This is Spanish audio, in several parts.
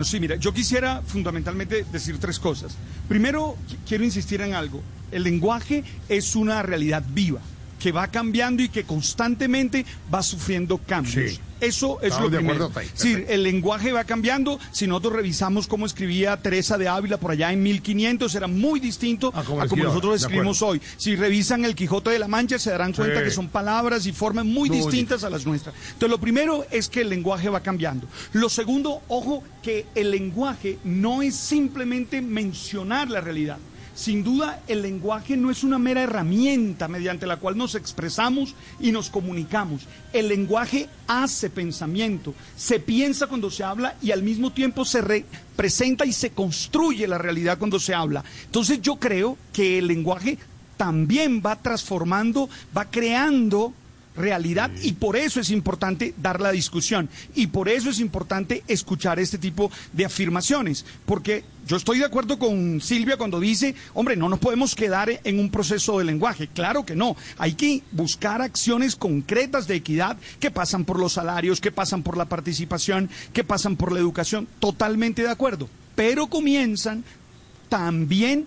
Sí, mira, yo quisiera fundamentalmente decir tres cosas. Primero, qu- quiero insistir en algo. El lenguaje es una realidad viva que va cambiando y que constantemente va sufriendo cambios. Eso es Estamos lo de primero. Sí, el lenguaje va cambiando. Si nosotros revisamos cómo escribía Teresa de Ávila por allá en 1500, era muy distinto A a como nosotros de escribimos hoy. Si revisan el Quijote de la Mancha, se darán cuenta Sí. que son palabras y formas muy, Muy distintas a las nuestras. Entonces, lo primero es que el lenguaje va cambiando. Lo segundo, ojo, que el lenguaje no es simplemente mencionar la realidad. Sin duda, el lenguaje no es una mera herramienta mediante la cual nos expresamos y nos comunicamos. El lenguaje hace pensamiento, se piensa cuando se habla y al mismo tiempo se representa y se construye la realidad cuando se habla. Entonces yo creo que el lenguaje también va transformando, va creando realidad y por eso es importante dar la discusión y por eso es importante escuchar este tipo de afirmaciones, porque yo estoy de acuerdo con Silvia cuando dice, hombre, no nos podemos quedar en un proceso de lenguaje, claro que no, hay que buscar acciones concretas de equidad que pasan por los salarios, que pasan por la participación, que pasan por la educación, totalmente de acuerdo, pero comienzan también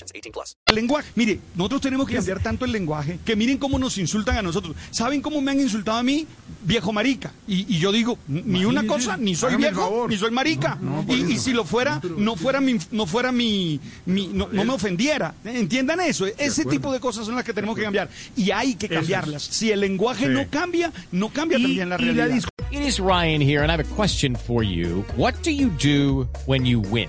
18 plus. El lenguaje. Mire, nosotros tenemos que cambiar tanto el lenguaje que miren cómo nos insultan a nosotros. ¿Saben cómo me han insultado a mí? Viejo marica. Y, y yo digo, ni una cosa, ni soy Hágame viejo, ni soy marica. No, no, por y, si lo fuera, no fuera mi, no fuera mi, mi- no, no me ofendiera. Entiendan eso. Ese tipo de cosas son las que tenemos que cambiar. Y hay que cambiarlas. Si el lenguaje Sí. no cambia, no cambia también la realidad. It is Ryan here, and I have a question for you. What do you do when you win?